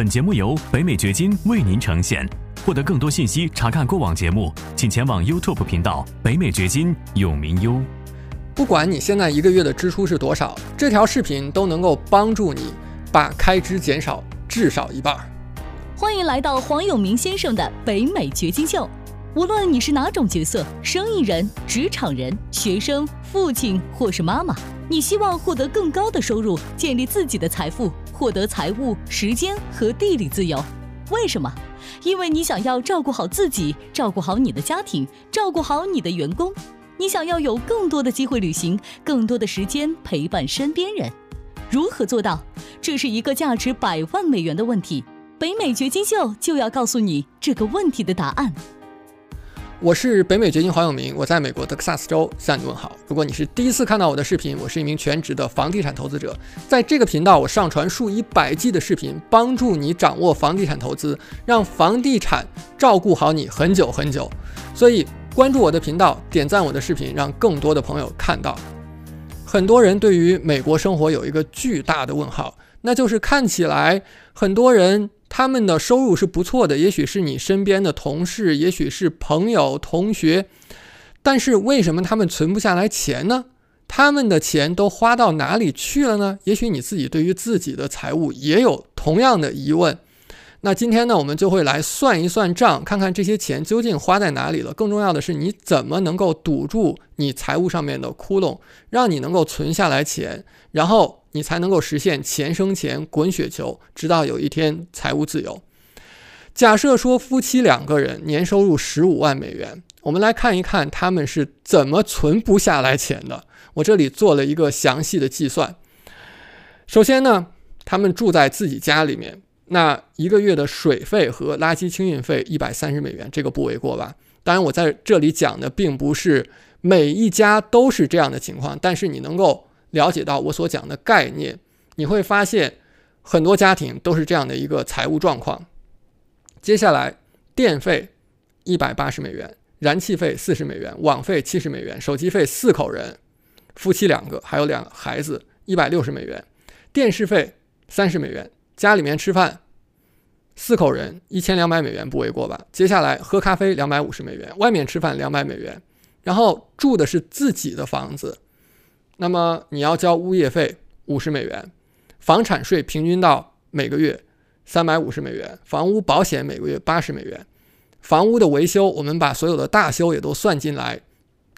本节目由北美掘金为您呈现。获得更多信息，查看过往节目，请前往 YouTube 频道“北美掘金永明优”。不管你现在一个月的支出是多少，这条视频都能够帮助你把开支减少至少一半。欢迎来到黄永明先生的北美掘金秀。无论你是哪种角色，生意人、职场人、学生、父亲或是妈妈，你希望获得更高的收入，建立自己的财富。获得财务、时间和地理自由，为什么？因为你想要照顾好自己，照顾好你的家庭，照顾好你的员工。你想要有更多的机会旅行，更多的时间陪伴身边人。如何做到？这是一个价值百万美元的问题。北美掘金秀就要告诉你这个问题的答案。我是北美掘金黄永明，我在美国德克萨斯州向你问好。如果你是第一次看到我的视频，我是一名全职的房地产投资者，在这个频道我上传数以百计的视频，帮助你掌握房地产投资，让房地产照顾好你很久很久。所以关注我的频道，点赞我的视频，让更多的朋友看到。很多人对于美国生活有一个巨大的问号，那就是看起来很多人。他们的收入是不错的，也许是你身边的同事，也许是朋友、同学，但是为什么他们存不下来钱呢？他们的钱都花到哪里去了呢？也许你自己对于自己的财务也有同样的疑问。那今天呢，我们就会来算一算账，看看这些钱究竟花在哪里了。更重要的是，你怎么能够堵住你财务上面的窟窿，让你能够存下来钱，然后你才能够实现钱生钱、滚雪球，直到有一天财务自由。假设说夫妻两个人年收入十五万美元，我们来看一看他们是怎么存不下来钱的。我这里做了一个详细的计算。首先呢，他们住在自己家里面。那一个月的水费和垃圾清运费一百三十美元，这个不为过吧？当然，我在这里讲的并不是每一家都是这样的情况，但是你能够了解到我所讲的概念，你会发现很多家庭都是这样的一个财务状况。接下来，电费一百八十美元，燃气费四十美元，网费七十美元，手机费四口人，夫妻两个还有两孩子一百六十美元，电视费三十美元。家里面吃饭，四口人一千两百美元不为过吧？接下来喝咖啡两百五十美元，外面吃饭两百美元，然后住的是自己的房子，那么你要交物业费五十美元，房产税平均到每个月三百五十美元，房屋保险每个月八十美元，房屋的维修我们把所有的大修也都算进来，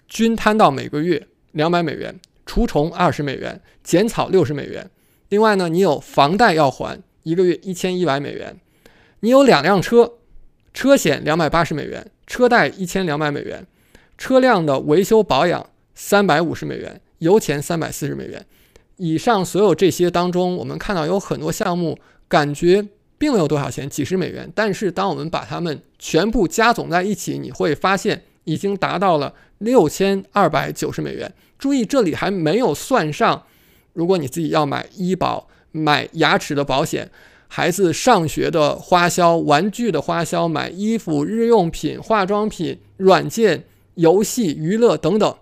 均摊到每个月两百美元，除虫二十美元，剪草六十美元，另外呢，你有房贷要还。一个月一千一百美元，你有两辆车，车险两百八十美元，车贷一千两百美元，车辆的维修保养三百五十美元，油钱三百四十美元。以上所有这些当中，我们看到有很多项目，感觉并没有多少钱，几十美元。但是当我们把它们全部加总在一起，你会发现已经达到了六千二百九十美元。注意，这里还没有算上，如果你自己要买医保。买牙齿的保险，孩子上学的花销、玩具的花销、买衣服、日用品、化妆品、软件、游戏、娱乐等等。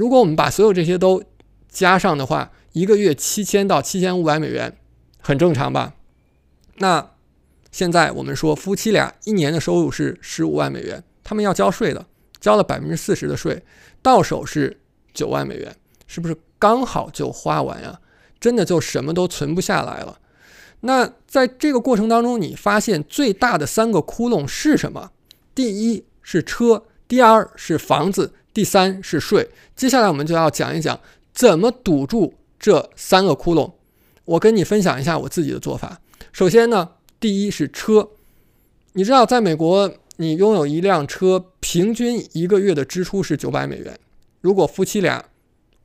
如果我们把所有这些都加上的话，一个月七千到七千五百美元，很正常吧？那现在我们说夫妻俩一年的收入是十五万美元，他们要交税的，交了百分之四十的税，到手是九万美元，是不是刚好就花完呀？真的就什么都存不下来了。那在这个过程当中，你发现最大的三个窟窿是什么？第一是车，第二是房子，第三是税。接下来我们就要讲一讲怎么堵住这三个窟窿。我跟你分享一下我自己的做法。首先呢，第一是车。你知道，在美国，你拥有一辆车，平均一个月的支出是九百美元。如果夫妻俩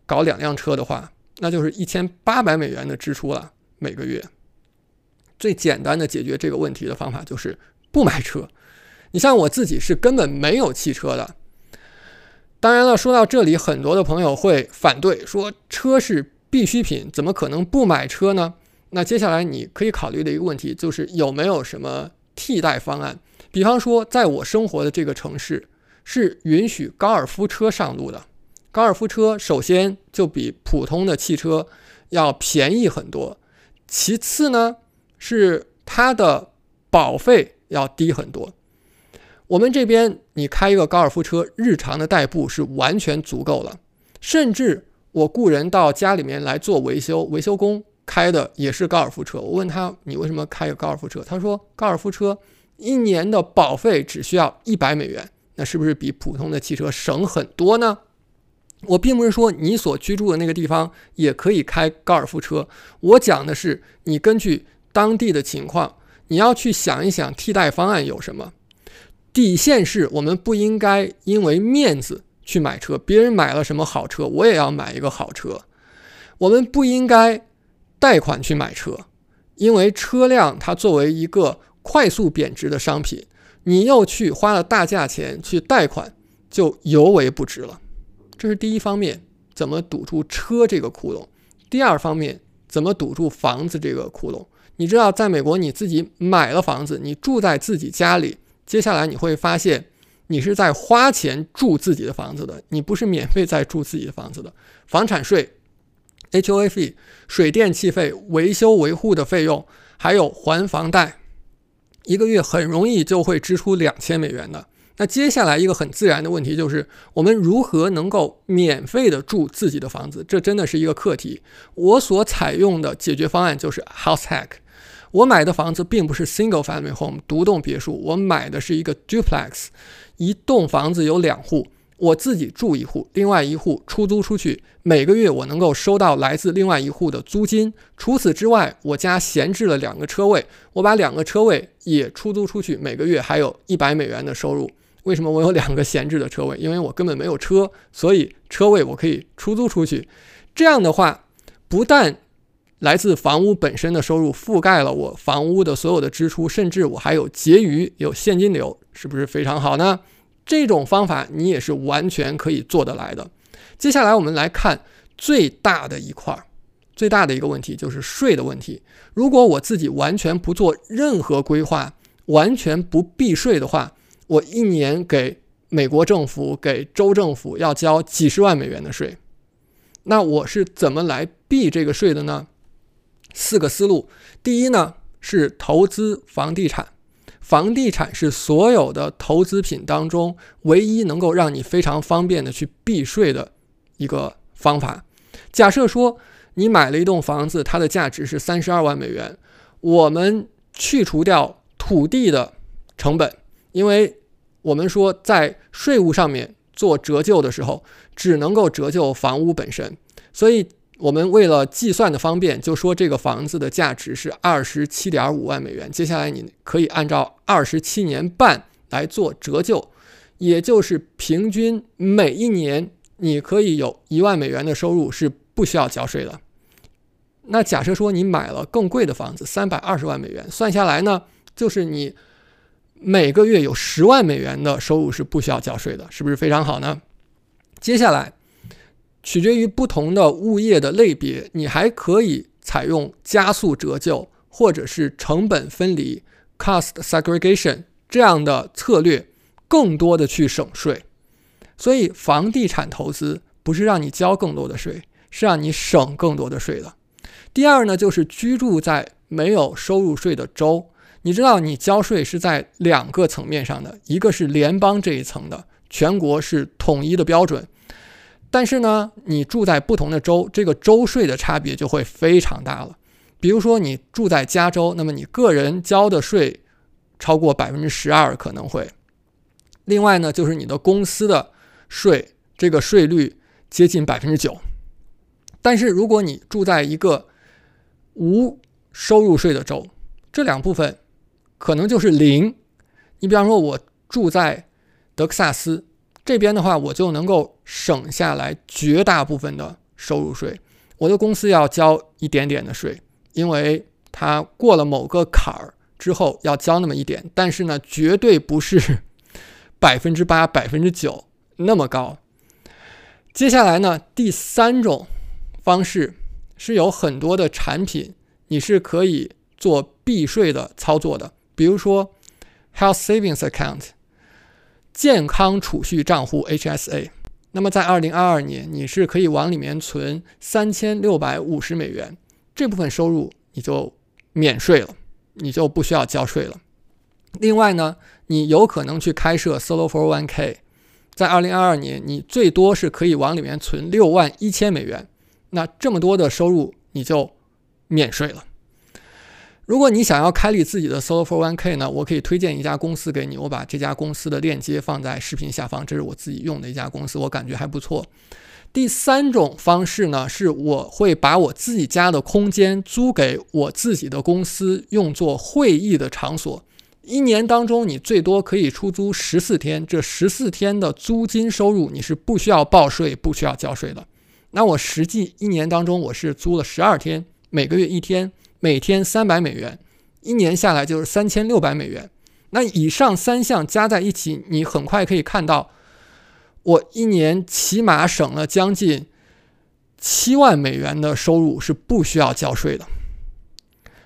搞两辆车的话，那就是一千八百美元的支出了每个月。最简单的解决这个问题的方法就是不买车。你像我自己是根本没有汽车的。当然了，说到这里，很多的朋友会反对，说车是必需品，怎么可能不买车呢？那接下来你可以考虑的一个问题就是有没有什么替代方案？比方说，在我生活的这个城市是允许高尔夫车上路的。高尔夫车首先就比普通的汽车要便宜很多，其次呢是它的保费要低很多。我们这边你开一个高尔夫车，日常的代步是完全足够了，甚至我雇人到家里面来做维修，维修工开的也是高尔夫车。我问他你为什么开个高尔夫车？他说高尔夫车一年的保费只需要一百美元，那是不是比普通的汽车省很多呢？我并不是说你所居住的那个地方也可以开高尔夫车，我讲的是你根据当地的情况，你要去想一想替代方案有什么。底线是我们不应该因为面子去买车，别人买了什么好车，我也要买一个好车。我们不应该贷款去买车，因为车辆它作为一个快速贬值的商品，你又去花了大价钱去贷款，就尤为不值了。这是第一方面，怎么堵住车这个窟窿？第二方面，怎么堵住房子这个窟窿？你知道，在美国，你自己买了房子，你住在自己家里，接下来你会发现，你是在花钱住自己的房子的，你不是免费在住自己的房子的。房产税、HOA 费、水电气费、维修维护的费用，还有还房贷，一个月很容易就会支出两千美元的。那接下来一个很自然的问题就是，我们如何能够免费的住自己的房子？这真的是一个课题。我所采用的解决方案就是 House Hack。我买的房子并不是 Single Family Home 独栋别墅，我买的是一个 Duplex，一栋房子有两户。我自己住一户，另外一户出租出去，每个月我能够收到来自另外一户的租金。除此之外，我家闲置了两个车位，我把两个车位也出租出去，每个月还有一百美元的收入。为什么我有两个闲置的车位？因为我根本没有车，所以车位我可以出租出去。这样的话，不但来自房屋本身的收入覆盖了我房屋的所有的支出，甚至我还有结余，有现金流，是不是非常好呢？这种方法你也是完全可以做得来的。接下来我们来看最大的一块，最大的一个问题就是税的问题。如果我自己完全不做任何规划，完全不避税的话，我一年给美国政府、给州政府要交几十万美元的税，那我是怎么来避这个税的呢？四个思路。第一呢是投资房地产，房地产是所有的投资品当中唯一能够让你非常方便的去避税的一个方法。假设说你买了一栋房子，它的价值是三十二万美元，我们去除掉土地的成本。因为我们说，在税务上面做折旧的时候，只能够折旧房屋本身，所以我们为了计算的方便，就说这个房子的价值是二十七点五万美元。接下来你可以按照二十七年半来做折旧，也就是平均每一年你可以有一万美元的收入是不需要交税的。那假设说你买了更贵的房子，三百二十万美元，算下来呢，就是你。每个月有十万美元的收入是不需要交税的，是不是非常好呢？接下来，取决于不同的物业的类别，你还可以采用加速折旧或者是成本分离 （cost segregation） 这样的策略，更多的去省税。所以，房地产投资不是让你交更多的税，是让你省更多的税的。第二呢，就是居住在没有收入税的州。你知道，你交税是在两个层面上的，一个是联邦这一层的，全国是统一的标准。但是呢，你住在不同的州，这个州税的差别就会非常大了。比如说，你住在加州，那么你个人交的税超过百分之十二可能会。另外呢，就是你的公司的税，这个税率接近百分之九。但是如果你住在一个无收入税的州，这两部分。可能就是零。你比方说，我住在德克萨斯这边的话，我就能够省下来绝大部分的收入税。我的公司要交一点点的税，因为它过了某个坎儿之后要交那么一点，但是呢，绝对不是 百分之八、百分之九那么高。接下来呢，第三种方式是有很多的产品，你是可以做避税的操作的。比如说，Health Savings Account，健康储蓄账户 HSA，那么在二零二二年，你是可以往里面存三千六百五十美元，这部分收入你就免税了，你就不需要交税了。另外呢，你有可能去开设 Solo 401k，在二零二二年，你最多是可以往里面存六万一千美元。那这么多的收入，你就免税了。如果你想要开立自己的 Solo 401k 呢，我可以推荐一家公司给你，我把这家公司的链接放在视频下方，这是我自己用的一家公司，我感觉还不错。第三种方式呢，是我会把我自己家的空间租给我自己的公司，用作会议的场所。一年当中，你最多可以出租十四天，这十四天的租金收入你是不需要报税、不需要交税的。那我实际一年当中，我是租了十二天，每个月一天。每天三百美元，一年下来就是三千六百美元。那以上三项加在一起，你很快可以看到，我一年起码省了将近七万美元的收入是不需要交税的。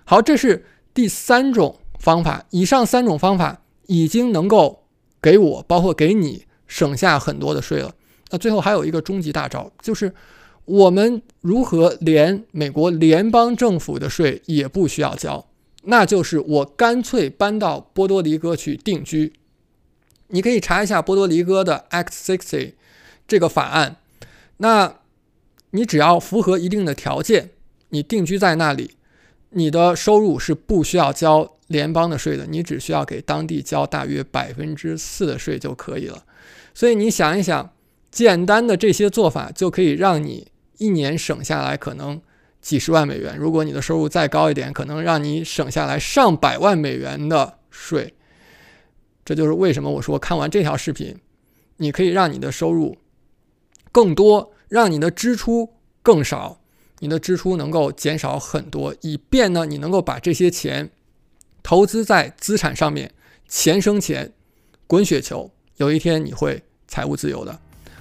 好，这是第三种方法。以上三种方法已经能够给我，包括给你省下很多的税了。那最后还有一个终极大招，就是。我们如何连美国联邦政府的税也不需要交？那就是我干脆搬到波多黎各去定居。你可以查一下波多黎各的 Act Sixty 这个法案。那你只要符合一定的条件，你定居在那里，你的收入是不需要交联邦的税的，你只需要给当地交大约百分之四的税就可以了。所以你想一想，简单的这些做法就可以让你。一年省下来可能几十万美元，如果你的收入再高一点，可能让你省下来上百万美元的税。这就是为什么我说看完这条视频，你可以让你的收入更多，让你的支出更少，你的支出能够减少很多，以便呢你能够把这些钱投资在资产上面，钱生钱，滚雪球，有一天你会财务自由的。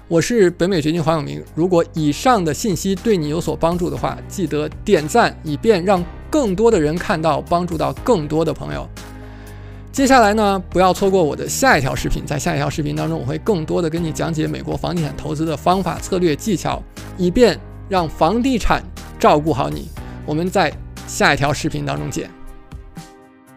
我是北美掘金黄永明。如果以上的信息对你有所帮助的话，记得点赞，以便让更多的人看到，帮助到更多的朋友。接下来呢，不要错过我的下一条视频。在下一条视频当中，我会更多的跟你讲解美国房地产投资的方法、策略、技巧，以便让房地产照顾好你。我们在下一条视频当中见。